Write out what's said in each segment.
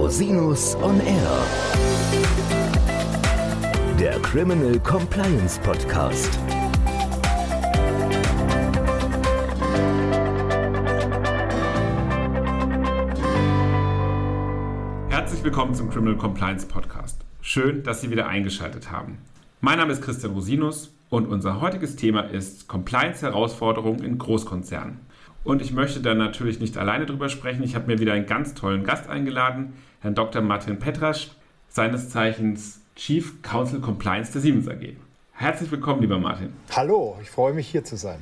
Rosinus on Air. Der Criminal Compliance Podcast. Herzlich willkommen zum Criminal Compliance Podcast. Schön, dass Sie wieder eingeschaltet haben. Mein Name ist Christian Rosinus und unser heutiges Thema ist Compliance-Herausforderungen in Großkonzernen. Und ich möchte da natürlich nicht alleine drüber sprechen. Ich habe mir wieder einen ganz tollen Gast eingeladen, Herrn Dr. Martin Petrasch, seines Zeichens Chief Counsel Compliance der Siemens AG. Herzlich willkommen, lieber Martin. Hallo, ich freue mich hier zu sein.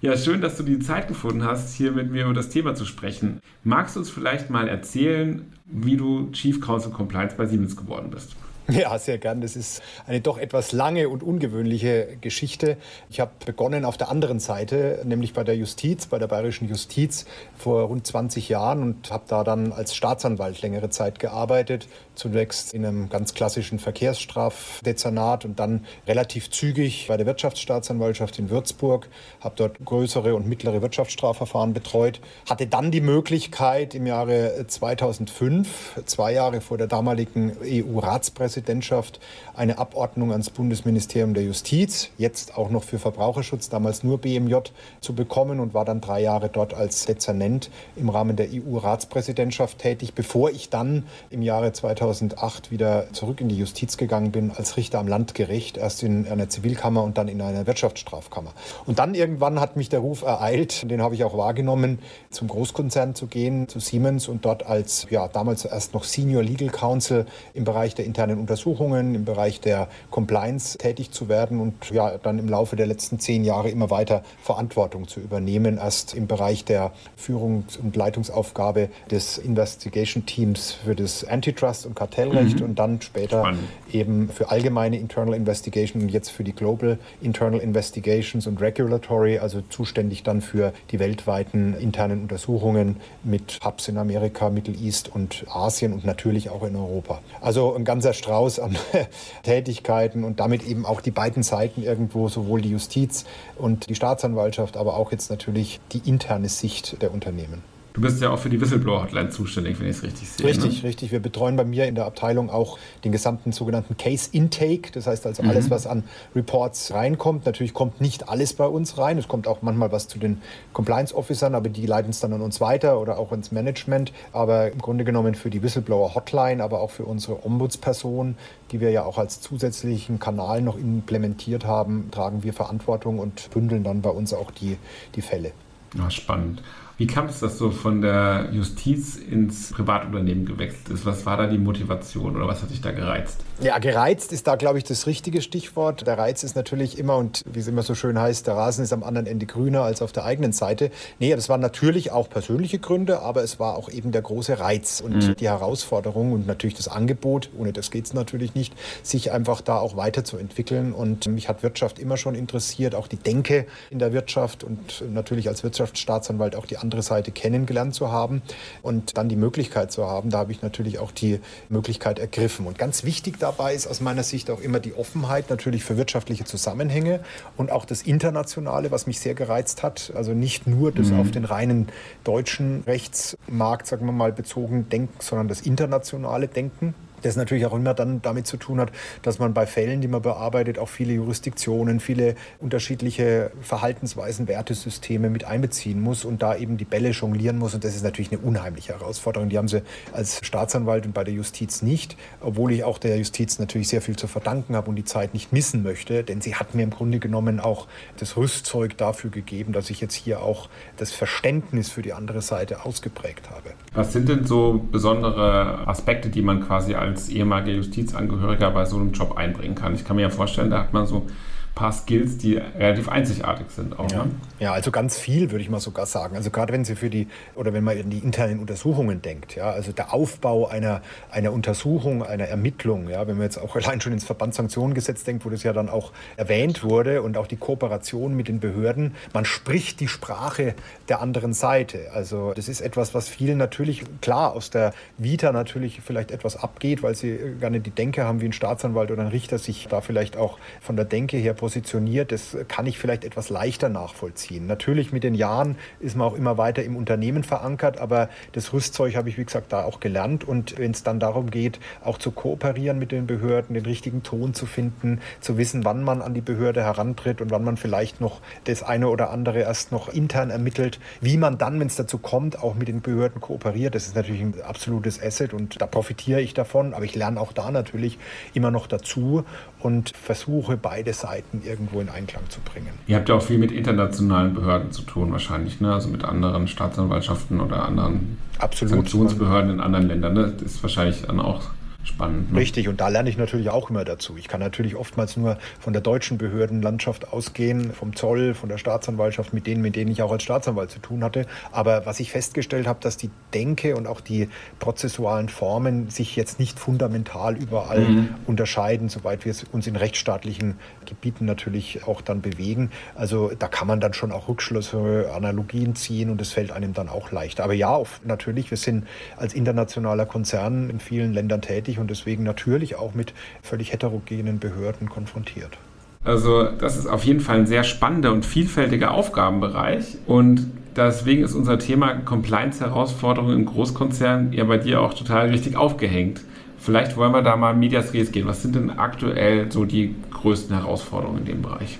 Ja, schön, dass du die Zeit gefunden hast, hier mit mir über das Thema zu sprechen. Magst du uns vielleicht mal erzählen, wie du Chief Counsel Compliance bei Siemens geworden bist? Ja, sehr gern. Das ist eine doch etwas lange und ungewöhnliche Geschichte. Ich habe begonnen auf der anderen Seite, nämlich bei der Justiz, bei der bayerischen Justiz vor rund 20 Jahren und habe da dann als Staatsanwalt längere Zeit gearbeitet. Zunächst in einem ganz klassischen Verkehrsstrafdezernat und dann relativ zügig bei der Wirtschaftsstaatsanwaltschaft in Würzburg. Habe dort größere und mittlere Wirtschaftsstrafverfahren betreut. Hatte dann die Möglichkeit im Jahre 2005, zwei Jahre vor der damaligen EU-Ratspräsidentschaft, Präsidentschaft eine Abordnung ans Bundesministerium der Justiz, jetzt auch noch für Verbraucherschutz, damals nur BMJ, zu bekommen und war dann drei Jahre dort als Dezernent im Rahmen der EU-Ratspräsidentschaft tätig, bevor ich dann im Jahre 2008 wieder zurück in die Justiz gegangen bin als Richter am Landgericht, erst in einer Zivilkammer und dann in einer Wirtschaftsstrafkammer. Und dann irgendwann hat mich der Ruf ereilt, den habe ich auch wahrgenommen, zum Großkonzern zu gehen, zu Siemens und dort als ja, damals erst noch Senior Legal Counsel im Bereich der internen Untersuchungen, im Bereich der Compliance tätig zu werden und ja, dann im Laufe der letzten zehn Jahre immer weiter Verantwortung zu übernehmen. Erst im Bereich der Führungs- und Leitungsaufgabe des Investigation Teams für das Antitrust- und Kartellrecht mhm. und dann später Spannend. eben für allgemeine Internal Investigation und jetzt für die Global Internal Investigations und Regulatory, also zuständig dann für die weltweiten internen Untersuchungen mit Hubs in Amerika, Middle East und Asien und natürlich auch in Europa. Also ein ganzer Streit Strauß an Tätigkeiten und damit eben auch die beiden Seiten irgendwo, sowohl die Justiz und die Staatsanwaltschaft, aber auch jetzt natürlich die interne Sicht der Unternehmen. Du bist ja auch für die Whistleblower-Hotline zuständig, wenn ich es richtig sehe. Richtig, ne? richtig. Wir betreuen bei mir in der Abteilung auch den gesamten sogenannten Case Intake. Das heißt also alles, mhm. was an Reports reinkommt. Natürlich kommt nicht alles bei uns rein. Es kommt auch manchmal was zu den Compliance Officern, aber die leiten es dann an uns weiter oder auch ins Management. Aber im Grunde genommen für die Whistleblower-Hotline, aber auch für unsere Ombudsperson, die wir ja auch als zusätzlichen Kanal noch implementiert haben, tragen wir Verantwortung und bündeln dann bei uns auch die, die Fälle. Ja, spannend. Wie kam es, dass so von der Justiz ins Privatunternehmen gewechselt ist? Was war da die Motivation oder was hat dich da gereizt? Ja, gereizt ist da, glaube ich, das richtige Stichwort. Der Reiz ist natürlich immer, und wie es immer so schön heißt, der Rasen ist am anderen Ende grüner als auf der eigenen Seite. Nee, das waren natürlich auch persönliche Gründe, aber es war auch eben der große Reiz und mhm. die Herausforderung und natürlich das Angebot, ohne das geht es natürlich nicht, sich einfach da auch weiterzuentwickeln. Und mich hat Wirtschaft immer schon interessiert, auch die Denke in der Wirtschaft und natürlich als Wirtschaftsstaatsanwalt auch die anderen andere Seite kennengelernt zu haben und dann die Möglichkeit zu haben. Da habe ich natürlich auch die Möglichkeit ergriffen. Und ganz wichtig dabei ist aus meiner Sicht auch immer die Offenheit natürlich für wirtschaftliche Zusammenhänge und auch das Internationale, was mich sehr gereizt hat. Also nicht nur das mhm. auf den reinen deutschen Rechtsmarkt, sagen wir mal, bezogen denken, sondern das internationale Denken das natürlich auch immer dann damit zu tun hat, dass man bei Fällen, die man bearbeitet, auch viele Jurisdiktionen, viele unterschiedliche Verhaltensweisen, Wertesysteme mit einbeziehen muss und da eben die Bälle jonglieren muss. Und das ist natürlich eine unheimliche Herausforderung. Die haben sie als Staatsanwalt und bei der Justiz nicht, obwohl ich auch der Justiz natürlich sehr viel zu verdanken habe und die Zeit nicht missen möchte, denn sie hat mir im Grunde genommen auch das Rüstzeug dafür gegeben, dass ich jetzt hier auch das Verständnis für die andere Seite ausgeprägt habe. Was sind denn so besondere Aspekte, die man quasi als als ehemaliger Justizangehöriger bei so einem Job einbringen kann. Ich kann mir ja vorstellen, da hat man so paar Skills, die relativ einzigartig sind. Auch, ja. Ne? ja, also ganz viel würde ich mal sogar sagen. Also gerade wenn Sie für die, oder wenn man an die internen Untersuchungen denkt, ja, also der Aufbau einer, einer Untersuchung, einer Ermittlung, ja, wenn man jetzt auch allein schon ins Verbandssanktionengesetz denkt, wo das ja dann auch erwähnt wurde und auch die Kooperation mit den Behörden, man spricht die Sprache der anderen Seite. Also das ist etwas, was vielen natürlich klar aus der Vita natürlich vielleicht etwas abgeht, weil sie gerne die Denke haben, wie ein Staatsanwalt oder ein Richter sich da vielleicht auch von der Denke her positioniert. Das kann ich vielleicht etwas leichter nachvollziehen. Natürlich mit den Jahren ist man auch immer weiter im Unternehmen verankert, aber das Rüstzeug habe ich, wie gesagt, da auch gelernt. Und wenn es dann darum geht, auch zu kooperieren mit den Behörden, den richtigen Ton zu finden, zu wissen, wann man an die Behörde herantritt und wann man vielleicht noch das eine oder andere erst noch intern ermittelt, wie man dann, wenn es dazu kommt, auch mit den Behörden kooperiert, das ist natürlich ein absolutes Asset und da profitiere ich davon. Aber ich lerne auch da natürlich immer noch dazu und versuche beide Seiten irgendwo in Einklang zu bringen. Ihr habt ja auch viel mit internationalen Behörden zu tun wahrscheinlich, ne? also mit anderen Staatsanwaltschaften oder anderen Absolut. Sanktionsbehörden in anderen Ländern. Ne? Das ist wahrscheinlich dann auch spannend. Ne? Richtig, und da lerne ich natürlich auch immer dazu. Ich kann natürlich oftmals nur von der deutschen Behördenlandschaft ausgehen, vom Zoll, von der Staatsanwaltschaft, mit denen, mit denen ich auch als Staatsanwalt zu tun hatte. Aber was ich festgestellt habe, dass die Denke und auch die prozessualen Formen sich jetzt nicht fundamental überall mhm. unterscheiden, soweit wir uns in rechtsstaatlichen Gebieten natürlich auch dann bewegen. Also da kann man dann schon auch Rückschlüsse, Analogien ziehen und es fällt einem dann auch leichter. Aber ja, natürlich, wir sind als internationaler Konzern in vielen Ländern tätig tätig und deswegen natürlich auch mit völlig heterogenen Behörden konfrontiert. Also das ist auf jeden Fall ein sehr spannender und vielfältiger Aufgabenbereich und deswegen ist unser Thema Compliance-Herausforderungen in Großkonzernen ja bei dir auch total richtig aufgehängt. Vielleicht wollen wir da mal Medias Res gehen. Was sind denn aktuell so die größten Herausforderungen in dem Bereich?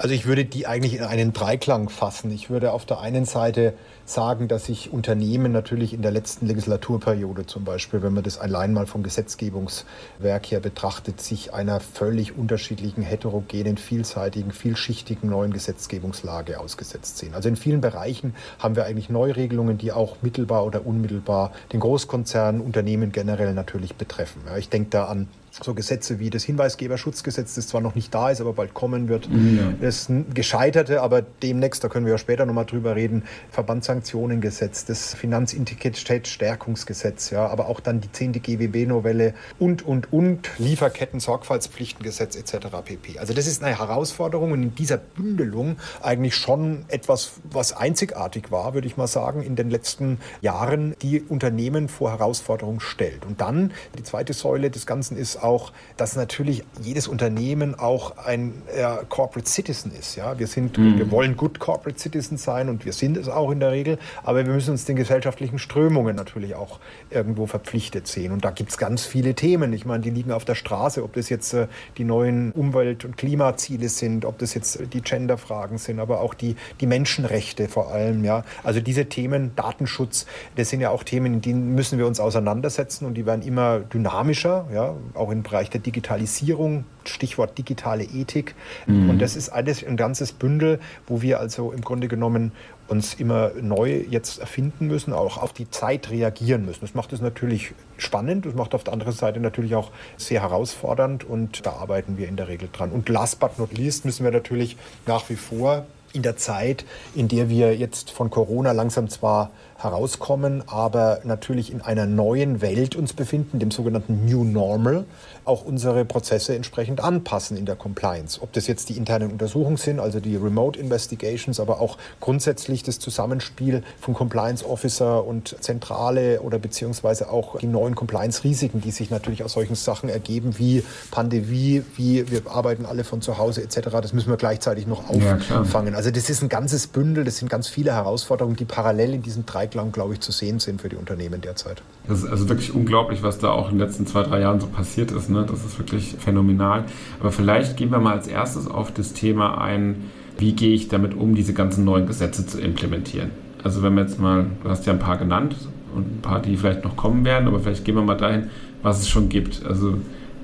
Also ich würde die eigentlich in einen Dreiklang fassen. Ich würde auf der einen Seite sagen, dass sich Unternehmen natürlich in der letzten Legislaturperiode zum Beispiel, wenn man das allein mal vom Gesetzgebungswerk her betrachtet, sich einer völlig unterschiedlichen, heterogenen, vielseitigen, vielschichtigen neuen Gesetzgebungslage ausgesetzt sehen. Also in vielen Bereichen haben wir eigentlich Neuregelungen, die auch mittelbar oder unmittelbar den Großkonzernen, Unternehmen generell natürlich betreffen. Ich denke da an so Gesetze wie das Hinweisgeberschutzgesetz, das zwar noch nicht da ist, aber bald kommen wird. Mhm, ja. Das gescheiterte, aber demnächst, da können wir ja später nochmal drüber reden, Verbandssanktionengesetz, das Finanzintegritätsstärkungsgesetz, ja, aber auch dann die 10. GWB-Novelle und, und, und, Lieferketten-Sorgfaltspflichtengesetz etc. pp. Also das ist eine Herausforderung und in dieser Bündelung eigentlich schon etwas, was einzigartig war, würde ich mal sagen, in den letzten Jahren, die Unternehmen vor Herausforderungen stellt. Und dann die zweite Säule des Ganzen ist auch, dass natürlich jedes Unternehmen auch ein äh, Corporate Citizen ist. Ja? Wir, sind, mhm. wir wollen Good Corporate Citizens sein und wir sind es auch in der Regel, aber wir müssen uns den gesellschaftlichen Strömungen natürlich auch irgendwo verpflichtet sehen. Und da gibt es ganz viele Themen. Ich meine, die liegen auf der Straße, ob das jetzt äh, die neuen Umwelt- und Klimaziele sind, ob das jetzt die Genderfragen sind, aber auch die, die Menschenrechte vor allem. Ja? Also diese Themen, Datenschutz, das sind ja auch Themen, in denen müssen wir uns auseinandersetzen und die werden immer dynamischer. Ja? Auch auch im Bereich der Digitalisierung, Stichwort digitale Ethik. Mhm. Und das ist alles ein ganzes Bündel, wo wir also im Grunde genommen uns immer neu jetzt erfinden müssen, auch auf die Zeit reagieren müssen. Das macht es natürlich spannend, das macht auf der anderen Seite natürlich auch sehr herausfordernd und da arbeiten wir in der Regel dran. Und last but not least müssen wir natürlich nach wie vor in der Zeit, in der wir jetzt von Corona langsam zwar herauskommen, aber natürlich in einer neuen Welt uns befinden, dem sogenannten New Normal, auch unsere Prozesse entsprechend anpassen in der Compliance. Ob das jetzt die internen Untersuchungen sind, also die Remote Investigations, aber auch grundsätzlich das Zusammenspiel von Compliance Officer und Zentrale oder beziehungsweise auch die neuen Compliance-Risiken, die sich natürlich aus solchen Sachen ergeben, wie Pandemie, wie wir arbeiten alle von zu Hause etc. Das müssen wir gleichzeitig noch auffangen. Ja, also das ist ein ganzes Bündel, das sind ganz viele Herausforderungen, die parallel in diesen drei lang, glaube ich, zu sehen sind für die Unternehmen derzeit. Das ist also wirklich unglaublich, was da auch in den letzten zwei, drei Jahren so passiert ist. Ne? Das ist wirklich phänomenal. Aber vielleicht gehen wir mal als erstes auf das Thema ein, wie gehe ich damit um, diese ganzen neuen Gesetze zu implementieren. Also wenn wir jetzt mal, du hast ja ein paar genannt und ein paar, die vielleicht noch kommen werden, aber vielleicht gehen wir mal dahin, was es schon gibt. Also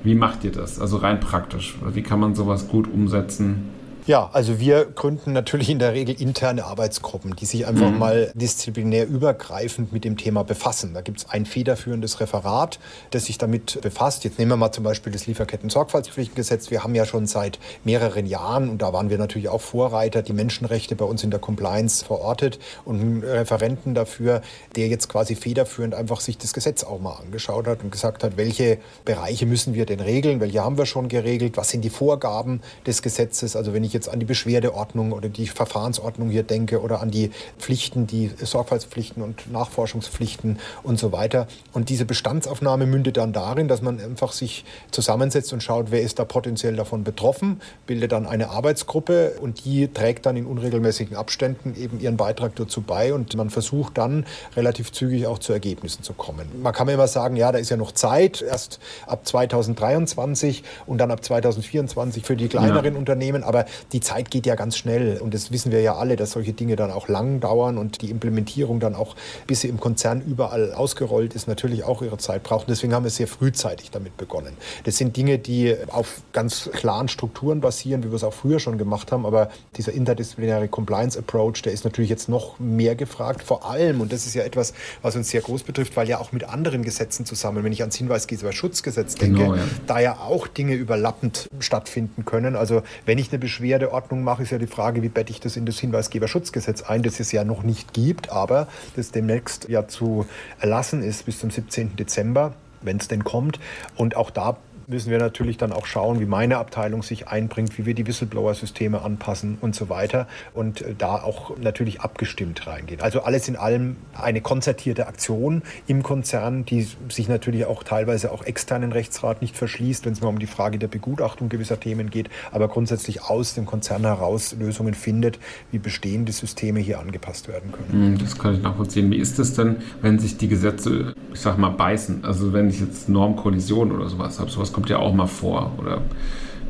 wie macht ihr das? Also rein praktisch. Wie kann man sowas gut umsetzen? Ja, also wir gründen natürlich in der Regel interne Arbeitsgruppen, die sich einfach mhm. mal disziplinär übergreifend mit dem Thema befassen. Da gibt es ein federführendes Referat, das sich damit befasst. Jetzt nehmen wir mal zum Beispiel das Lieferketten-Sorgfaltspflichtengesetz. Wir haben ja schon seit mehreren Jahren, und da waren wir natürlich auch Vorreiter, die Menschenrechte bei uns in der Compliance verortet und einen Referenten dafür, der jetzt quasi federführend einfach sich das Gesetz auch mal angeschaut hat und gesagt hat, welche Bereiche müssen wir denn regeln, welche haben wir schon geregelt, was sind die Vorgaben des Gesetzes. Also wenn ich jetzt an die Beschwerdeordnung oder die Verfahrensordnung hier denke oder an die Pflichten, die Sorgfaltspflichten und Nachforschungspflichten und so weiter. Und diese Bestandsaufnahme mündet dann darin, dass man einfach sich zusammensetzt und schaut, wer ist da potenziell davon betroffen, bildet dann eine Arbeitsgruppe und die trägt dann in unregelmäßigen Abständen eben ihren Beitrag dazu bei und man versucht dann relativ zügig auch zu Ergebnissen zu kommen. Man kann mir immer sagen, ja, da ist ja noch Zeit, erst ab 2023 und dann ab 2024 für die kleineren ja. Unternehmen, aber die Zeit geht ja ganz schnell und das wissen wir ja alle, dass solche Dinge dann auch lang dauern und die Implementierung dann auch, bis sie im Konzern überall ausgerollt ist, natürlich auch ihre Zeit braucht. deswegen haben wir sehr frühzeitig damit begonnen. Das sind Dinge, die auf ganz klaren Strukturen basieren, wie wir es auch früher schon gemacht haben, aber dieser interdisziplinäre Compliance Approach, der ist natürlich jetzt noch mehr gefragt, vor allem, und das ist ja etwas, was uns sehr groß betrifft, weil ja auch mit anderen Gesetzen zusammen, wenn ich ans Hinweisgeberschutzgesetz denke, genau, ja. da ja auch Dinge überlappend stattfinden können. Also wenn ich eine Beschwerdeordnung mache, ist ja die Frage, wie bette ich das in das Hinweisgeberschutzgesetz ein, das es ja noch nicht gibt, aber das demnächst ja zu erlassen ist bis zum 17. Dezember wenn es denn kommt. Und auch da müssen wir natürlich dann auch schauen, wie meine Abteilung sich einbringt, wie wir die Whistleblower-Systeme anpassen und so weiter und äh, da auch natürlich abgestimmt reingehen. Also alles in allem eine konzertierte Aktion im Konzern, die sich natürlich auch teilweise auch externen Rechtsrat nicht verschließt, wenn es mal um die Frage der Begutachtung gewisser Themen geht, aber grundsätzlich aus dem Konzern heraus Lösungen findet, wie bestehende Systeme hier angepasst werden können. Hm, das kann ich nachvollziehen. Wie ist es denn, wenn sich die Gesetze, ich sag mal, beißen? Also wenn ich jetzt Normkollision oder sowas habe, sowas kommt ja auch mal vor. Oder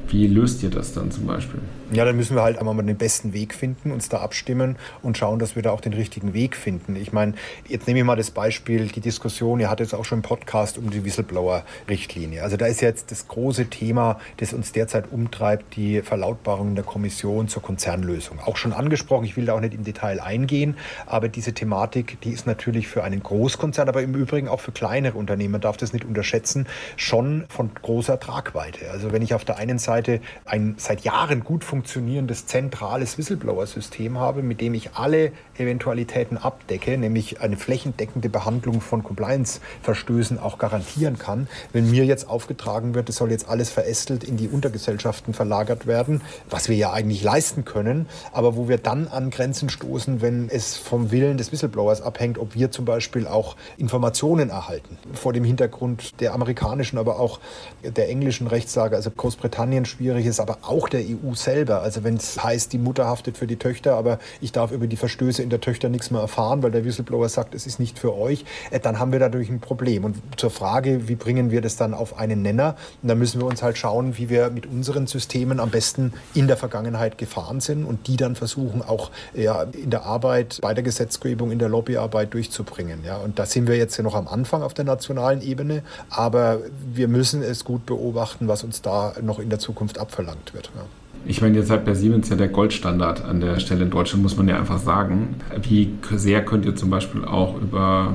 wie löst ihr das dann zum Beispiel? Ja, dann müssen wir halt einmal mal den besten Weg finden, uns da abstimmen und schauen, dass wir da auch den richtigen Weg finden. Ich meine, jetzt nehme ich mal das Beispiel, die Diskussion, ihr hattet jetzt auch schon einen Podcast um die Whistleblower-Richtlinie. Also da ist jetzt das große Thema, das uns derzeit umtreibt, die Verlautbarung der Kommission zur Konzernlösung. Auch schon angesprochen, ich will da auch nicht im Detail eingehen, aber diese Thematik, die ist natürlich für einen Großkonzern, aber im Übrigen auch für kleinere Unternehmen, man darf das nicht unterschätzen, schon von großer Tragweite. Also wenn ich auf der einen Seite ein seit Jahren gut funktionierendes funktionierendes zentrales Whistleblower-System habe, mit dem ich alle Eventualitäten abdecke, nämlich eine flächendeckende Behandlung von Compliance-Verstößen auch garantieren kann. Wenn mir jetzt aufgetragen wird, es soll jetzt alles verästelt in die Untergesellschaften verlagert werden, was wir ja eigentlich leisten können, aber wo wir dann an Grenzen stoßen, wenn es vom Willen des Whistleblowers abhängt, ob wir zum Beispiel auch Informationen erhalten. Vor dem Hintergrund der amerikanischen, aber auch der englischen Rechtslage, also Großbritannien schwierig ist, aber auch der EU selber selber. Also wenn es heißt, die Mutter haftet für die Töchter, aber ich darf über die Verstöße in der Töchter nichts mehr erfahren, weil der Whistleblower sagt, es ist nicht für euch, äh, dann haben wir dadurch ein Problem. Und zur Frage, wie bringen wir das dann auf einen Nenner? Und da müssen wir uns halt schauen, wie wir mit unseren Systemen am besten in der Vergangenheit gefahren sind und die dann versuchen auch ja, in der Arbeit, bei der Gesetzgebung, in der Lobbyarbeit durchzubringen. Ja. Und da sind wir jetzt ja noch am Anfang auf der nationalen Ebene, aber wir müssen es gut beobachten, was uns da noch in der Zukunft abverlangt wird. Ja. Ich meine, jetzt seid bei Siemens ja der Goldstandard an der Stelle in Deutschland, muss man ja einfach sagen. Wie sehr könnt ihr zum Beispiel auch über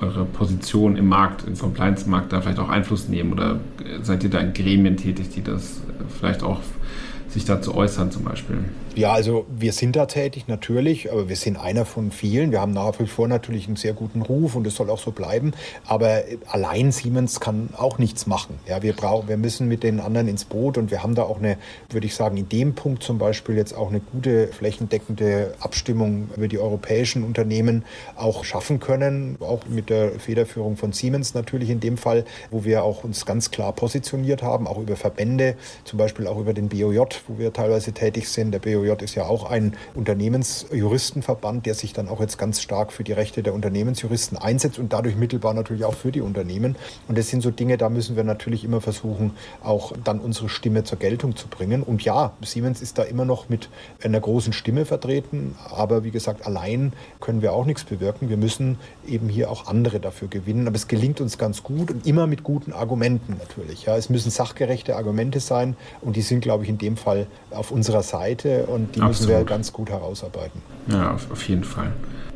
eure Position im Markt, im Compliance-Markt da vielleicht auch Einfluss nehmen? Oder seid ihr da in Gremien tätig, die das vielleicht auch sich dazu äußern zum Beispiel? Ja, also wir sind da tätig natürlich, aber wir sind einer von vielen. Wir haben nach wie vor natürlich einen sehr guten Ruf und es soll auch so bleiben. Aber allein Siemens kann auch nichts machen. Ja, wir brauchen, wir müssen mit den anderen ins Boot und wir haben da auch eine, würde ich sagen, in dem Punkt zum Beispiel jetzt auch eine gute flächendeckende Abstimmung über die europäischen Unternehmen auch schaffen können, auch mit der Federführung von Siemens natürlich in dem Fall, wo wir auch uns ganz klar positioniert haben, auch über Verbände, zum Beispiel auch über den BOJ, wo wir teilweise tätig sind. Der BOJ BOJ ist ja auch ein Unternehmensjuristenverband, der sich dann auch jetzt ganz stark für die Rechte der Unternehmensjuristen einsetzt und dadurch mittelbar natürlich auch für die Unternehmen. Und das sind so Dinge, da müssen wir natürlich immer versuchen, auch dann unsere Stimme zur Geltung zu bringen. Und ja, Siemens ist da immer noch mit einer großen Stimme vertreten, aber wie gesagt, allein können wir auch nichts bewirken. Wir müssen eben hier auch andere dafür gewinnen. Aber es gelingt uns ganz gut und immer mit guten Argumenten natürlich. Ja, es müssen sachgerechte Argumente sein und die sind, glaube ich, in dem Fall auf unserer Seite und die Absolut. müssen wir ganz gut herausarbeiten. Ja, auf, auf jeden Fall.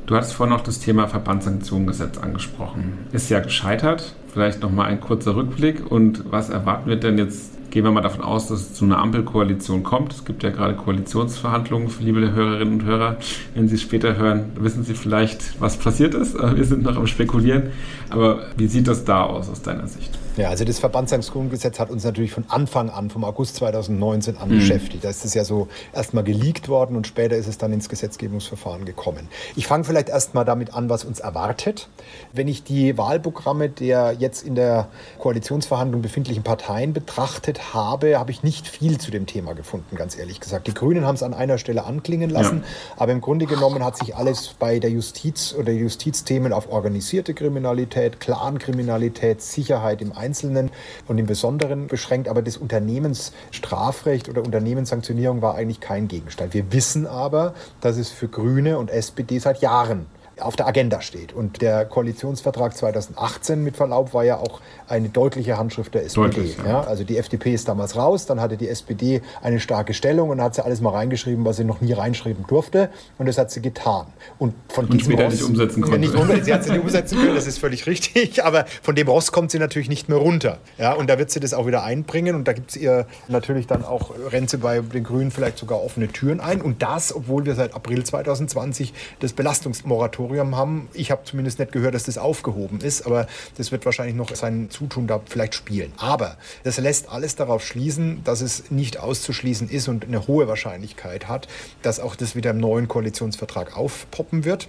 Du hast vorhin noch das Thema Verbandssanktionengesetz angesprochen. Ist ja gescheitert. Vielleicht nochmal ein kurzer Rückblick. Und was erwarten wir denn jetzt? Gehen wir mal davon aus, dass es zu einer Ampelkoalition kommt. Es gibt ja gerade Koalitionsverhandlungen, liebe Hörerinnen und Hörer. Wenn Sie es später hören, wissen Sie vielleicht, was passiert ist. Wir sind noch am Spekulieren. Aber wie sieht das da aus, aus deiner Sicht? Ja, also das Verbandssanktionsgesetz hat uns natürlich von Anfang an, vom August 2019 an mhm. beschäftigt. Da ist es ja so erstmal geleakt worden und später ist es dann ins Gesetzgebungsverfahren gekommen. Ich fange vielleicht erstmal damit an, was uns erwartet. Wenn ich die Wahlprogramme der jetzt in der Koalitionsverhandlung befindlichen Parteien betrachtet habe, habe ich nicht viel zu dem Thema gefunden, ganz ehrlich gesagt. Die Grünen haben es an einer Stelle anklingen lassen, ja. aber im Grunde genommen hat sich alles bei der Justiz oder Justizthemen auf organisierte Kriminalität, Clankriminalität, Sicherheit im Einzelnen und im Besonderen beschränkt, aber das Unternehmensstrafrecht oder Unternehmenssanktionierung war eigentlich kein Gegenstand. Wir wissen aber, dass es für Grüne und SPD seit Jahren auf der Agenda steht. Und der Koalitionsvertrag 2018 mit Verlaub war ja auch eine deutliche Handschrift der SPD. Deutlich, ja. Ja, also die FDP ist damals raus, dann hatte die SPD eine starke Stellung und hat sie alles mal reingeschrieben, was sie noch nie reinschreiben durfte. Und das hat sie getan. Und von und diesem Ross, nicht umsetzen konnte. Nicht um, sie hat sie nicht umsetzen können, das ist völlig richtig. Aber von dem Ross kommt sie natürlich nicht mehr runter. Ja, und da wird sie das auch wieder einbringen. Und da gibt es ihr natürlich dann auch, rennt sie bei den Grünen vielleicht sogar offene Türen ein. Und das, obwohl wir seit April 2020 das Belastungsmoratorium haben. Ich habe zumindest nicht gehört, dass das aufgehoben ist. Aber das wird wahrscheinlich noch sein Zutun da vielleicht spielen. Aber das lässt alles darauf schließen, dass es nicht auszuschließen ist und eine hohe Wahrscheinlichkeit hat, dass auch das wieder im neuen Koalitionsvertrag aufpoppen wird.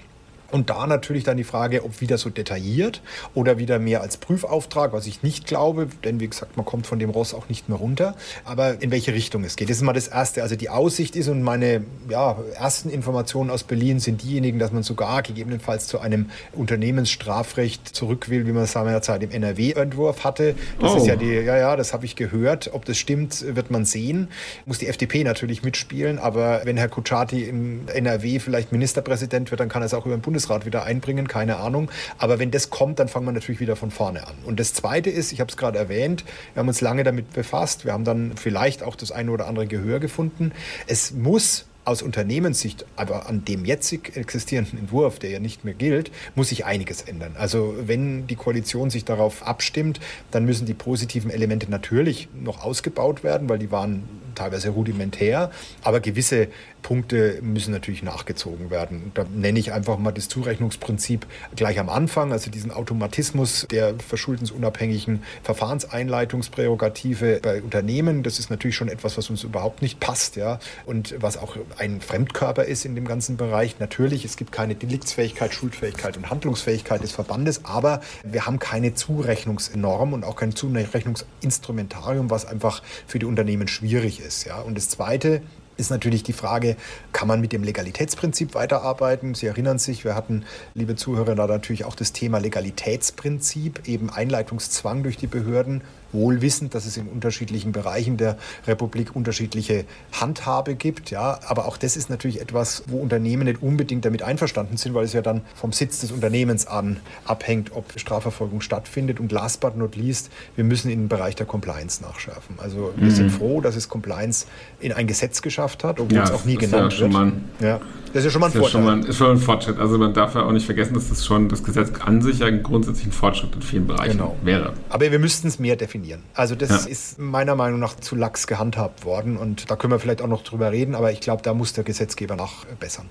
Und da natürlich dann die Frage, ob wieder so detailliert oder wieder mehr als Prüfauftrag, was ich nicht glaube, denn wie gesagt, man kommt von dem Ross auch nicht mehr runter. Aber in welche Richtung es geht, das ist mal das Erste. Also die Aussicht ist und meine ja, ersten Informationen aus Berlin sind diejenigen, dass man sogar gegebenenfalls zu einem Unternehmensstrafrecht zurück will, wie man es seinerzeit im NRW-Entwurf hatte. Das oh. ist ja die, ja, ja, das habe ich gehört. Ob das stimmt, wird man sehen. Muss die FDP natürlich mitspielen, aber wenn Herr Kutschaty im NRW vielleicht Ministerpräsident wird, dann kann er es auch über den Bund Bundesrat wieder einbringen, keine Ahnung. Aber wenn das kommt, dann fangen wir natürlich wieder von vorne an. Und das Zweite ist, ich habe es gerade erwähnt, wir haben uns lange damit befasst, wir haben dann vielleicht auch das eine oder andere Gehör gefunden. Es muss aus Unternehmenssicht, aber an dem jetzig existierenden Entwurf, der ja nicht mehr gilt, muss sich einiges ändern. Also wenn die Koalition sich darauf abstimmt, dann müssen die positiven Elemente natürlich noch ausgebaut werden, weil die waren teilweise rudimentär, aber gewisse Punkte müssen natürlich nachgezogen werden. Da nenne ich einfach mal das Zurechnungsprinzip gleich am Anfang, also diesen Automatismus der verschuldensunabhängigen Verfahrenseinleitungsprärogative bei Unternehmen. Das ist natürlich schon etwas, was uns überhaupt nicht passt, ja, und was auch ein Fremdkörper ist in dem ganzen Bereich. Natürlich, es gibt keine Deliktsfähigkeit, Schuldfähigkeit und Handlungsfähigkeit des Verbandes, aber wir haben keine Zurechnungsnorm und auch kein Zurechnungsinstrumentarium, was einfach für die Unternehmen schwierig ist, ja. Und das Zweite ist natürlich die Frage, kann man mit dem Legalitätsprinzip weiterarbeiten? Sie erinnern sich, wir hatten, liebe Zuhörer, da natürlich auch das Thema Legalitätsprinzip, eben Einleitungszwang durch die Behörden wohl wissend, dass es in unterschiedlichen Bereichen der Republik unterschiedliche Handhabe gibt. Ja, aber auch das ist natürlich etwas, wo Unternehmen nicht unbedingt damit einverstanden sind, weil es ja dann vom Sitz des Unternehmens an abhängt, ob Strafverfolgung stattfindet. Und last but not least, wir müssen in den Bereich der Compliance nachschärfen. Also wir mhm. sind froh, dass es Compliance in ein Gesetz geschafft hat, obwohl ja, es auch nie genannt wird. Ja, das ist ja schon mal ein Fortschritt. Mal, ist schon ein Fortschritt. Also man darf ja auch nicht vergessen, dass das schon das Gesetz an sich ja grundsätzlich ein Fortschritt in vielen Bereichen genau. wäre. Aber wir müssten es mehr definieren definieren. Also das ja. ist meiner Meinung nach zu lax gehandhabt worden und da können wir vielleicht auch noch drüber reden, aber ich glaube, da muss der Gesetzgeber nachbessern.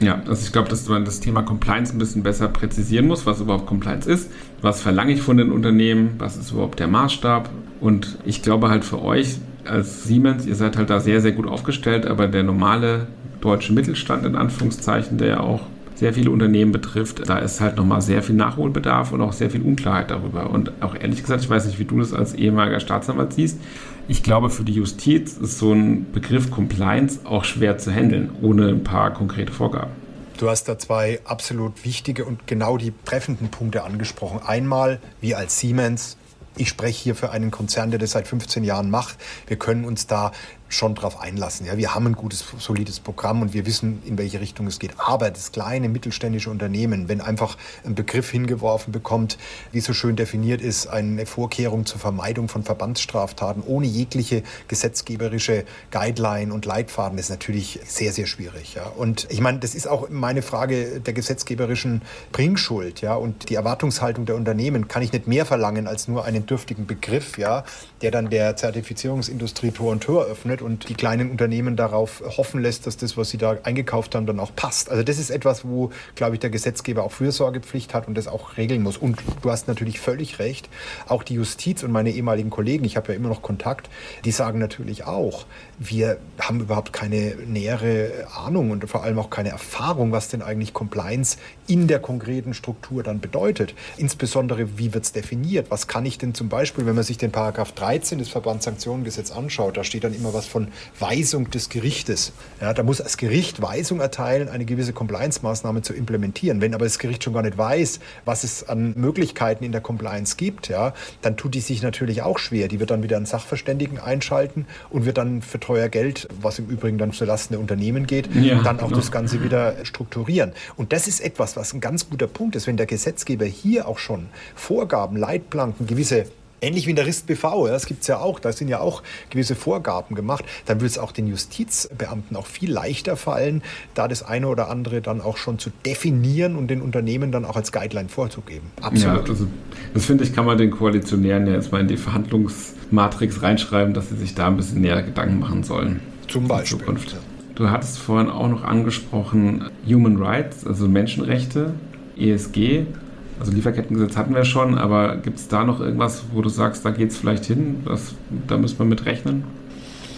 Ja, also ich glaube, dass man das Thema Compliance ein bisschen besser präzisieren muss, was überhaupt Compliance ist, was verlange ich von den Unternehmen, was ist überhaupt der Maßstab und ich glaube halt für euch als Siemens, ihr seid halt da sehr, sehr gut aufgestellt, aber der normale deutsche Mittelstand in Anführungszeichen, der ja auch sehr viele Unternehmen betrifft, da ist halt nochmal sehr viel Nachholbedarf und auch sehr viel Unklarheit darüber. Und auch ehrlich gesagt, ich weiß nicht, wie du das als ehemaliger Staatsanwalt siehst. Ich glaube, für die Justiz ist so ein Begriff Compliance auch schwer zu handeln, ohne ein paar konkrete Vorgaben. Du hast da zwei absolut wichtige und genau die treffenden Punkte angesprochen. Einmal, wir als Siemens ich spreche hier für einen Konzern, der das seit 15 Jahren macht. Wir können uns da schon darauf einlassen. Ja, wir haben ein gutes, solides Programm und wir wissen, in welche Richtung es geht. Aber das kleine mittelständische Unternehmen, wenn einfach ein Begriff hingeworfen bekommt, wie so schön definiert ist, eine Vorkehrung zur Vermeidung von Verbandsstraftaten ohne jegliche gesetzgeberische Guideline und Leitfaden, ist natürlich sehr, sehr schwierig. Ja. Und ich meine, das ist auch meine Frage der gesetzgeberischen Bringschuld. Ja. Und die Erwartungshaltung der Unternehmen kann ich nicht mehr verlangen als nur einen dürftigen Begriff, ja, der dann der Zertifizierungsindustrie Tor und Tor öffnet kontrolliert und die kleinen Unternehmen darauf hoffen lässt, dass das, was sie da eingekauft haben, dann auch passt. Also das ist etwas, wo, glaube ich, der Gesetzgeber auch Fürsorgepflicht hat und das auch regeln muss. Und du hast natürlich völlig recht, auch die Justiz und meine ehemaligen Kollegen, ich habe ja immer noch Kontakt, die sagen natürlich auch, wir haben überhaupt keine nähere Ahnung und vor allem auch keine Erfahrung, was denn eigentlich Compliance in der konkreten Struktur dann bedeutet. Insbesondere, wie wird es definiert? Was kann ich denn zum Beispiel, wenn man sich den Paragraph 13 des Verbandssanktionengesetzes anschaut, da steht dann immer was von Weisung des Gerichtes. Ja, da muss das Gericht Weisung erteilen, eine gewisse Compliance-Maßnahme zu implementieren. Wenn aber das Gericht schon gar nicht weiß, was es an Möglichkeiten in der Compliance gibt, ja, dann tut die sich natürlich auch schwer. Die wird dann wieder einen Sachverständigen einschalten und wird dann für teuer Geld, was im Übrigen dann zulasten der Unternehmen geht, ja, dann auch genau. das Ganze wieder strukturieren. Und das ist etwas, was ein ganz guter Punkt ist, wenn der Gesetzgeber hier auch schon Vorgaben, Leitplanken, gewisse Ähnlich wie in der RIST-BV, ja, das gibt es ja auch, da sind ja auch gewisse Vorgaben gemacht. Dann würde es auch den Justizbeamten auch viel leichter fallen, da das eine oder andere dann auch schon zu definieren und den Unternehmen dann auch als Guideline vorzugeben. Absolut. Ja, also das finde ich, kann man den Koalitionären ja jetzt mal in die Verhandlungsmatrix reinschreiben, dass sie sich da ein bisschen näher Gedanken machen sollen. Zum Beispiel. Zukunft. Du hattest vorhin auch noch angesprochen Human Rights, also Menschenrechte, ESG. Also Lieferkettengesetz hatten wir schon, aber gibt es da noch irgendwas, wo du sagst, da geht es vielleicht hin? Das, da müssen wir mit rechnen?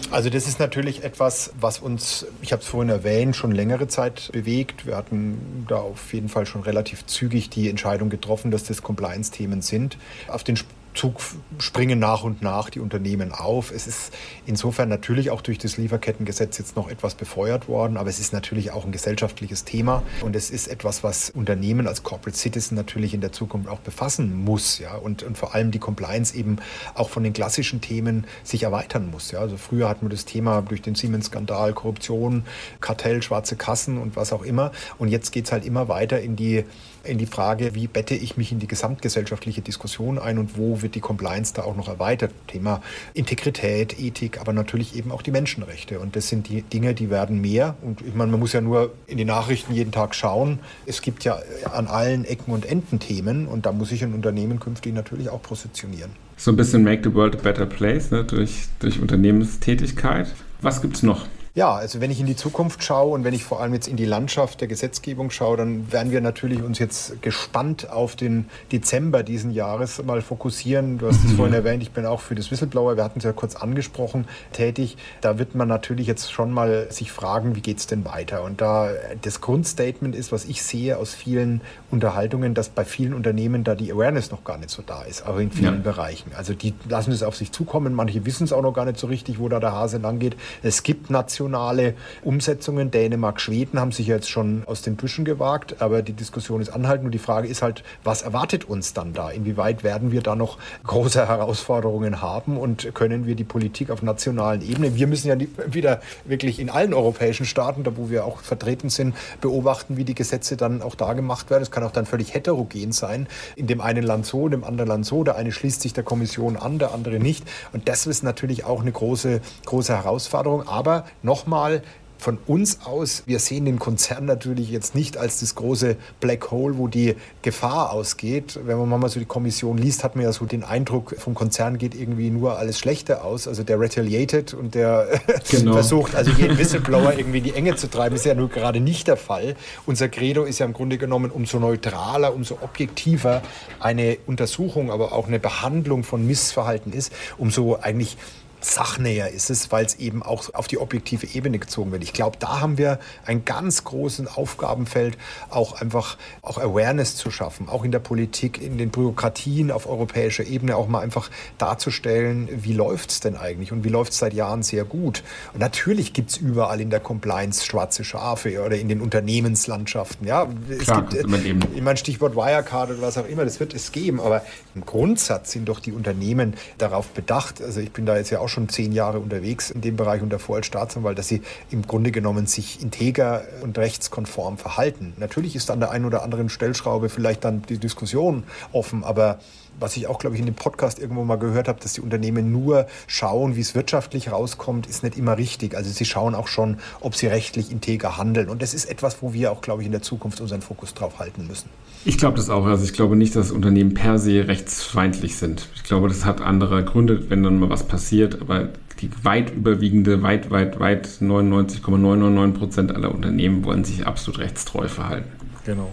Also das ist natürlich etwas, was uns, ich habe es vorhin erwähnt, schon längere Zeit bewegt. Wir hatten da auf jeden Fall schon relativ zügig die Entscheidung getroffen, dass das Compliance-Themen sind. Auf den Zug springen nach und nach die Unternehmen auf. Es ist insofern natürlich auch durch das Lieferkettengesetz jetzt noch etwas befeuert worden, aber es ist natürlich auch ein gesellschaftliches Thema und es ist etwas, was Unternehmen als Corporate Citizen natürlich in der Zukunft auch befassen muss, ja, und, und vor allem die Compliance eben auch von den klassischen Themen sich erweitern muss, ja. Also früher hatten wir das Thema durch den Siemens-Skandal, Korruption, Kartell, schwarze Kassen und was auch immer und jetzt geht es halt immer weiter in die in die Frage, wie bette ich mich in die gesamtgesellschaftliche Diskussion ein und wo wird die Compliance da auch noch erweitert. Thema Integrität, Ethik, aber natürlich eben auch die Menschenrechte. Und das sind die Dinge, die werden mehr. Und ich meine, man muss ja nur in die Nachrichten jeden Tag schauen. Es gibt ja an allen Ecken und Enden Themen und da muss sich ein Unternehmen künftig natürlich auch positionieren. So ein bisschen Make the World a Better Place ne, durch, durch Unternehmenstätigkeit. Was gibt es noch? Ja, also wenn ich in die Zukunft schaue und wenn ich vor allem jetzt in die Landschaft der Gesetzgebung schaue, dann werden wir natürlich uns jetzt gespannt auf den Dezember diesen Jahres mal fokussieren. Du hast es mhm. vorhin erwähnt, ich bin auch für das Whistleblower, wir hatten es ja kurz angesprochen, tätig. Da wird man natürlich jetzt schon mal sich fragen, wie geht es denn weiter? Und da das Grundstatement ist, was ich sehe aus vielen Unterhaltungen, dass bei vielen Unternehmen da die Awareness noch gar nicht so da ist, auch in vielen ja. Bereichen. Also die lassen es auf sich zukommen, manche wissen es auch noch gar nicht so richtig, wo da der Hase lang geht. Es gibt Nationen, nationale Umsetzungen. Dänemark, Schweden haben sich jetzt schon aus den Büschen gewagt, aber die Diskussion ist anhaltend und die Frage ist halt, was erwartet uns dann da? Inwieweit werden wir da noch große Herausforderungen haben und können wir die Politik auf nationalen Ebene, wir müssen ja wieder wirklich in allen europäischen Staaten, da wo wir auch vertreten sind, beobachten, wie die Gesetze dann auch da gemacht werden. Es kann auch dann völlig heterogen sein. In dem einen Land so, in dem anderen Land so. Der eine schließt sich der Kommission an, der andere nicht. Und das ist natürlich auch eine große, große Herausforderung. Aber noch nochmal von uns aus, wir sehen den Konzern natürlich jetzt nicht als das große Black Hole, wo die Gefahr ausgeht. Wenn man mal so die Kommission liest, hat man ja so den Eindruck, vom Konzern geht irgendwie nur alles Schlechte aus. Also der retaliated und der genau. versucht, also jeden Whistleblower irgendwie in die Enge zu treiben, ist ja nur gerade nicht der Fall. Unser Credo ist ja im Grunde genommen, umso neutraler, umso objektiver eine Untersuchung, aber auch eine Behandlung von Missverhalten ist, umso eigentlich sachnäher ist es, weil es eben auch auf die objektive Ebene gezogen wird. Ich glaube, da haben wir ein ganz großes Aufgabenfeld, auch einfach auch Awareness zu schaffen, auch in der Politik, in den Bürokratien auf europäischer Ebene auch mal einfach darzustellen, wie läuft es denn eigentlich und wie läuft es seit Jahren sehr gut. Und natürlich gibt es überall in der Compliance schwarze Schafe oder in den Unternehmenslandschaften. Ja, es Klar, gibt, ich meine, Stichwort Wirecard oder was auch immer, das wird es geben, aber im Grundsatz sind doch die Unternehmen darauf bedacht. Also ich bin da jetzt ja auch schon zehn Jahre unterwegs in dem Bereich und davor als Staatsanwalt, dass sie im Grunde genommen sich integer und rechtskonform verhalten. Natürlich ist an der einen oder anderen Stellschraube vielleicht dann die Diskussion offen, aber was ich auch, glaube ich, in dem Podcast irgendwo mal gehört habe, dass die Unternehmen nur schauen, wie es wirtschaftlich rauskommt, ist nicht immer richtig. Also sie schauen auch schon, ob sie rechtlich integer handeln. Und das ist etwas, wo wir auch, glaube ich, in der Zukunft unseren Fokus drauf halten müssen. Ich glaube das auch. Also ich glaube nicht, dass Unternehmen per se rechtsfeindlich sind. Ich glaube, das hat andere Gründe, wenn dann mal was passiert. Aber die weit überwiegende, weit, weit, weit 99,999 Prozent aller Unternehmen wollen sich absolut rechtstreu verhalten. Genau.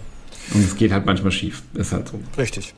Und es geht halt manchmal schief. Ist halt so. Richtig.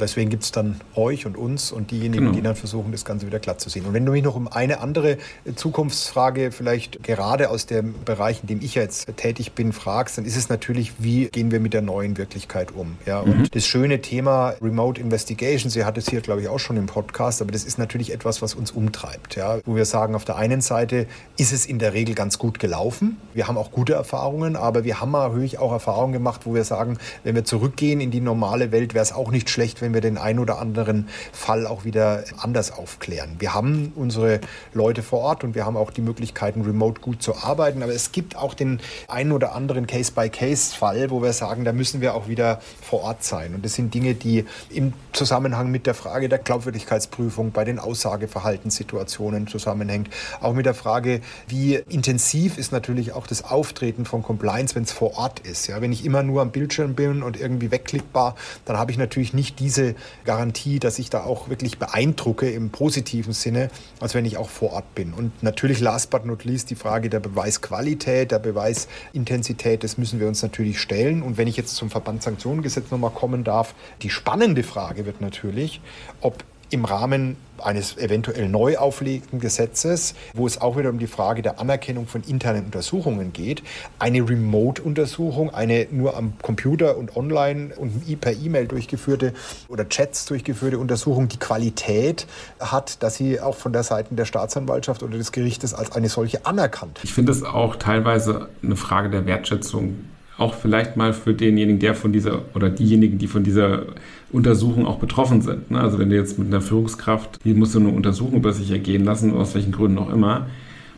Deswegen gibt es dann euch und uns und diejenigen, genau. die dann versuchen, das Ganze wieder glatt zu sehen. Und wenn du mich noch um eine andere Zukunftsfrage vielleicht gerade aus dem Bereich, in dem ich jetzt tätig bin, fragst, dann ist es natürlich, wie gehen wir mit der neuen Wirklichkeit um? Ja, mhm. und das schöne Thema Remote Investigation, sie hat es hier, glaube ich, auch schon im Podcast, aber das ist natürlich etwas, was uns umtreibt. Ja, wo wir sagen, auf der einen Seite ist es in der Regel ganz gut gelaufen. Wir haben auch gute Erfahrungen, aber wir haben natürlich auch Erfahrungen gemacht, wo wir sagen, wenn wir zurückgehen in die normale Welt, wäre es auch nicht schlecht, wenn wir den einen oder anderen Fall auch wieder anders aufklären. Wir haben unsere Leute vor Ort und wir haben auch die Möglichkeiten, remote gut zu arbeiten. Aber es gibt auch den einen oder anderen Case-by-Case-Fall, wo wir sagen, da müssen wir auch wieder vor Ort sein. Und das sind Dinge, die im Zusammenhang mit der Frage der Glaubwürdigkeitsprüfung bei den Aussageverhaltenssituationen zusammenhängt. Auch mit der Frage, wie intensiv ist natürlich auch das Auftreten von Compliance, wenn es vor Ort ist. Ja, wenn ich immer nur am Bildschirm bin und irgendwie wegklickbar, dann habe ich natürlich nicht diese diese Garantie, dass ich da auch wirklich beeindrucke im positiven Sinne, als wenn ich auch vor Ort bin. Und natürlich last but not least die Frage der Beweisqualität, der Beweisintensität, das müssen wir uns natürlich stellen. Und wenn ich jetzt zum Verbandssanktionengesetz nochmal kommen darf, die spannende Frage wird natürlich, ob im Rahmen eines eventuell neu auflegten Gesetzes, wo es auch wieder um die Frage der Anerkennung von internen Untersuchungen geht, eine Remote-Untersuchung, eine nur am Computer und online und per E-Mail durchgeführte oder Chats durchgeführte Untersuchung die Qualität hat, dass sie auch von der Seite der Staatsanwaltschaft oder des Gerichtes als eine solche anerkannt. Ich finde es auch teilweise eine Frage der Wertschätzung auch vielleicht mal für denjenigen, der von dieser oder diejenigen, die von dieser Untersuchung auch betroffen sind. Ne? Also wenn du jetzt mit einer Führungskraft, die musst du eine Untersuchung über sich ergehen lassen, aus welchen Gründen auch immer,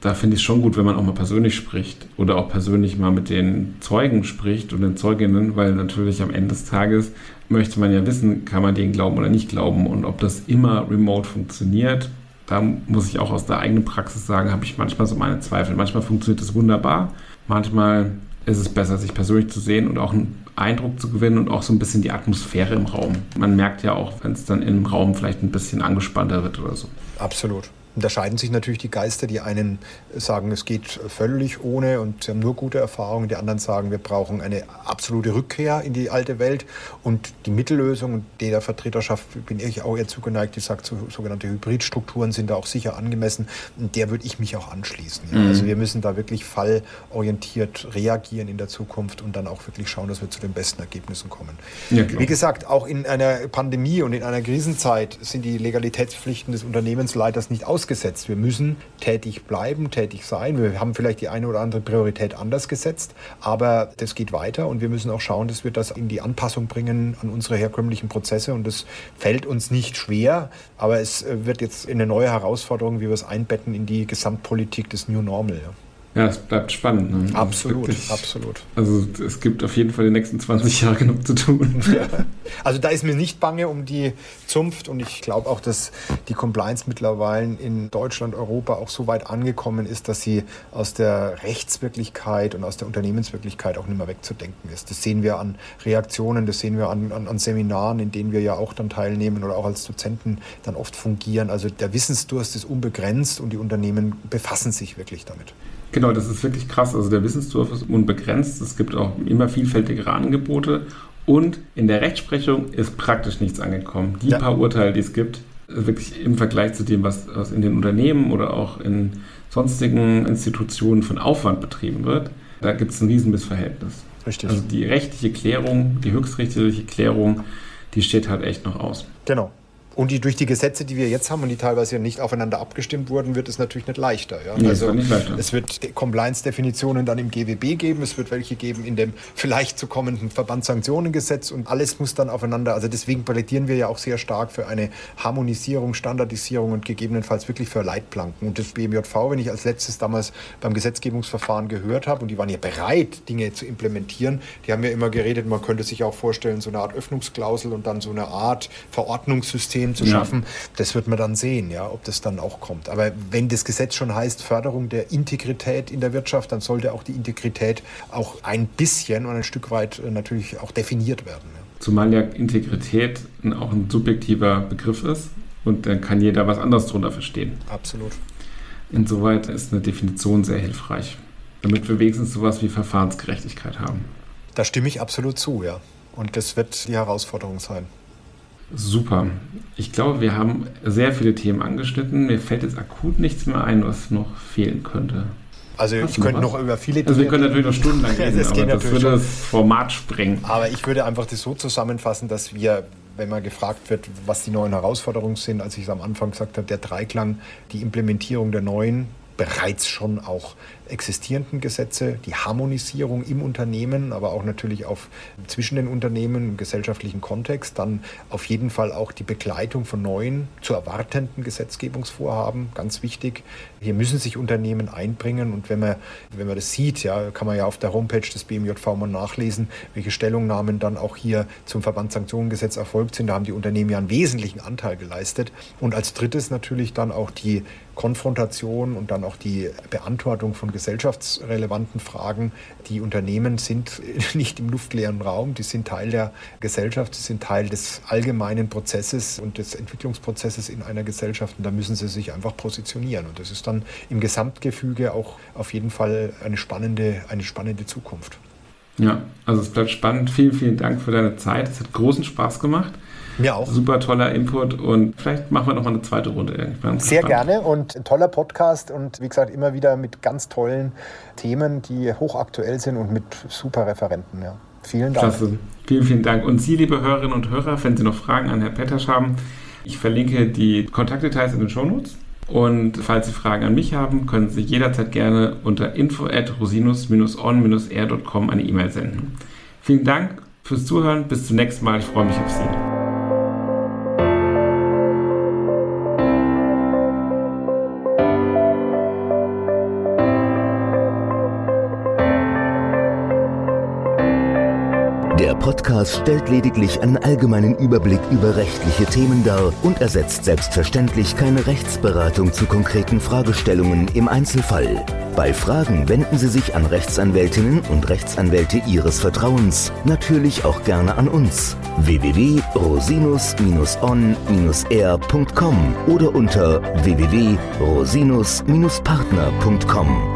da finde ich es schon gut, wenn man auch mal persönlich spricht oder auch persönlich mal mit den Zeugen spricht und den Zeuginnen, weil natürlich am Ende des Tages möchte man ja wissen, kann man denen glauben oder nicht glauben und ob das immer remote funktioniert. Da muss ich auch aus der eigenen Praxis sagen, habe ich manchmal so meine Zweifel. Manchmal funktioniert es wunderbar, manchmal ist es besser, sich persönlich zu sehen und auch einen Eindruck zu gewinnen und auch so ein bisschen die Atmosphäre im Raum. Man merkt ja auch, wenn es dann im Raum vielleicht ein bisschen angespannter wird oder so. Absolut unterscheiden sich natürlich die Geister. Die einen sagen, es geht völlig ohne und sie haben nur gute Erfahrungen. Die anderen sagen, wir brauchen eine absolute Rückkehr in die alte Welt. Und die Mittellösung, der Vertreterschaft bin ich auch eher zugeneigt, die sagt, so, sogenannte Hybridstrukturen sind da auch sicher angemessen. Und der würde ich mich auch anschließen. Ja. Mhm. Also wir müssen da wirklich fallorientiert reagieren in der Zukunft und dann auch wirklich schauen, dass wir zu den besten Ergebnissen kommen. Ja, Wie gesagt, auch in einer Pandemie und in einer Krisenzeit sind die Legalitätspflichten des Unternehmensleiters nicht ausgesetzt ausgesetzt. Wir müssen tätig bleiben, tätig sein. Wir haben vielleicht die eine oder andere Priorität anders gesetzt, aber das geht weiter und wir müssen auch schauen, dass wir das in die Anpassung bringen an unsere herkömmlichen Prozesse und das fällt uns nicht schwer, aber es wird jetzt eine neue Herausforderung, wie wir es einbetten in die Gesamtpolitik des New Normal. Ja. Es bleibt spannend. Ne? Absolut, wirklich, absolut. Also es gibt auf jeden Fall die nächsten 20 Jahre genug zu tun. Ja. Also da ist mir nicht bange um die Zunft und ich glaube auch, dass die Compliance mittlerweile in Deutschland, Europa auch so weit angekommen ist, dass sie aus der Rechtswirklichkeit und aus der Unternehmenswirklichkeit auch nicht mehr wegzudenken ist. Das sehen wir an Reaktionen, das sehen wir an, an, an Seminaren, in denen wir ja auch dann teilnehmen oder auch als Dozenten dann oft fungieren. Also der Wissensdurst ist unbegrenzt und die Unternehmen befassen sich wirklich damit. Genau, das ist wirklich krass. Also der Wissensdurf ist unbegrenzt. Es gibt auch immer vielfältigere Angebote. Und in der Rechtsprechung ist praktisch nichts angekommen. Die ja. paar Urteile, die es gibt, wirklich im Vergleich zu dem, was, was in den Unternehmen oder auch in sonstigen Institutionen von Aufwand betrieben wird, da gibt es ein Riesenmissverhältnis. Richtig. Also die rechtliche Klärung, die höchstrichterliche Klärung, die steht halt echt noch aus. Genau. Und die, durch die Gesetze, die wir jetzt haben und die teilweise nicht aufeinander abgestimmt wurden, wird es natürlich nicht leichter. Ja? Nee, also nicht leichter. es wird Compliance-Definitionen dann im GWB geben, es wird welche geben in dem vielleicht zu kommenden Verbandssanktionengesetz und alles muss dann aufeinander. Also deswegen plädieren wir ja auch sehr stark für eine Harmonisierung, Standardisierung und gegebenenfalls wirklich für Leitplanken. Und das BMJV, wenn ich als letztes damals beim Gesetzgebungsverfahren gehört habe, und die waren ja bereit, Dinge zu implementieren, die haben ja immer geredet, man könnte sich auch vorstellen, so eine Art Öffnungsklausel und dann so eine Art Verordnungssystem System zu schaffen. Ja. Das wird man dann sehen, ja, ob das dann auch kommt. Aber wenn das Gesetz schon heißt Förderung der Integrität in der Wirtschaft, dann sollte auch die Integrität auch ein bisschen und ein Stück weit äh, natürlich auch definiert werden. Ja. Zumal ja Integrität auch ein subjektiver Begriff ist und dann kann jeder was anderes darunter verstehen. Absolut. Insoweit ist eine Definition sehr hilfreich, damit wir wenigstens sowas wie Verfahrensgerechtigkeit haben. Da stimme ich absolut zu, ja. Und das wird die Herausforderung sein. Super. Ich glaube, wir haben sehr viele Themen angeschnitten. Mir fällt jetzt akut nichts mehr ein, was noch fehlen könnte. Also Hast ich könnte noch, über viele Dinge... Also wir können natürlich noch stundenlang reden, das aber das würde das Format sprengen. Aber ich würde einfach das so zusammenfassen, dass wir, wenn man gefragt wird, was die neuen Herausforderungen sind, als ich es am Anfang gesagt habe, der Dreiklang, die Implementierung der neuen bereits schon auch existierenden Gesetze, die Harmonisierung im Unternehmen, aber auch natürlich auf zwischen den Unternehmen im gesellschaftlichen Kontext, dann auf jeden Fall auch die Begleitung von neuen zu erwartenden Gesetzgebungsvorhaben, ganz wichtig. Hier müssen sich Unternehmen einbringen und wenn man, wenn man das sieht, ja, kann man ja auf der Homepage des BMJV mal nachlesen, welche Stellungnahmen dann auch hier zum Verbandssanktionengesetz erfolgt sind. Da haben die Unternehmen ja einen wesentlichen Anteil geleistet. Und als drittes natürlich dann auch die Konfrontation und dann auch die Beantwortung von gesellschaftsrelevanten Fragen. Die Unternehmen sind nicht im luftleeren Raum, die sind Teil der Gesellschaft, sie sind Teil des allgemeinen Prozesses und des Entwicklungsprozesses in einer Gesellschaft und da müssen sie sich einfach positionieren. Und das ist dann im Gesamtgefüge auch auf jeden Fall eine spannende, eine spannende Zukunft. Ja, also es bleibt spannend. Vielen, vielen Dank für deine Zeit. Es hat großen Spaß gemacht. Mir auch. Super toller Input und vielleicht machen wir noch mal eine zweite Runde irgendwann. Sehr gespannt. gerne und ein toller Podcast und wie gesagt immer wieder mit ganz tollen Themen, die hochaktuell sind und mit super Referenten. Ja. Vielen Dank. Klasse. Vielen, vielen Dank. Und Sie, liebe Hörerinnen und Hörer, wenn Sie noch Fragen an Herrn Pettersch haben, ich verlinke die Kontaktdetails in den Shownotes. Und falls Sie Fragen an mich haben, können Sie jederzeit gerne unter info at rosinus-on-r.com eine E-Mail senden. Vielen Dank fürs Zuhören. Bis zum nächsten Mal. Ich freue mich auf Sie. Podcast stellt lediglich einen allgemeinen Überblick über rechtliche Themen dar und ersetzt selbstverständlich keine Rechtsberatung zu konkreten Fragestellungen im Einzelfall. Bei Fragen wenden Sie sich an Rechtsanwältinnen und Rechtsanwälte Ihres Vertrauens, natürlich auch gerne an uns. www.rosinus-on-r.com oder unter www.rosinus-partner.com.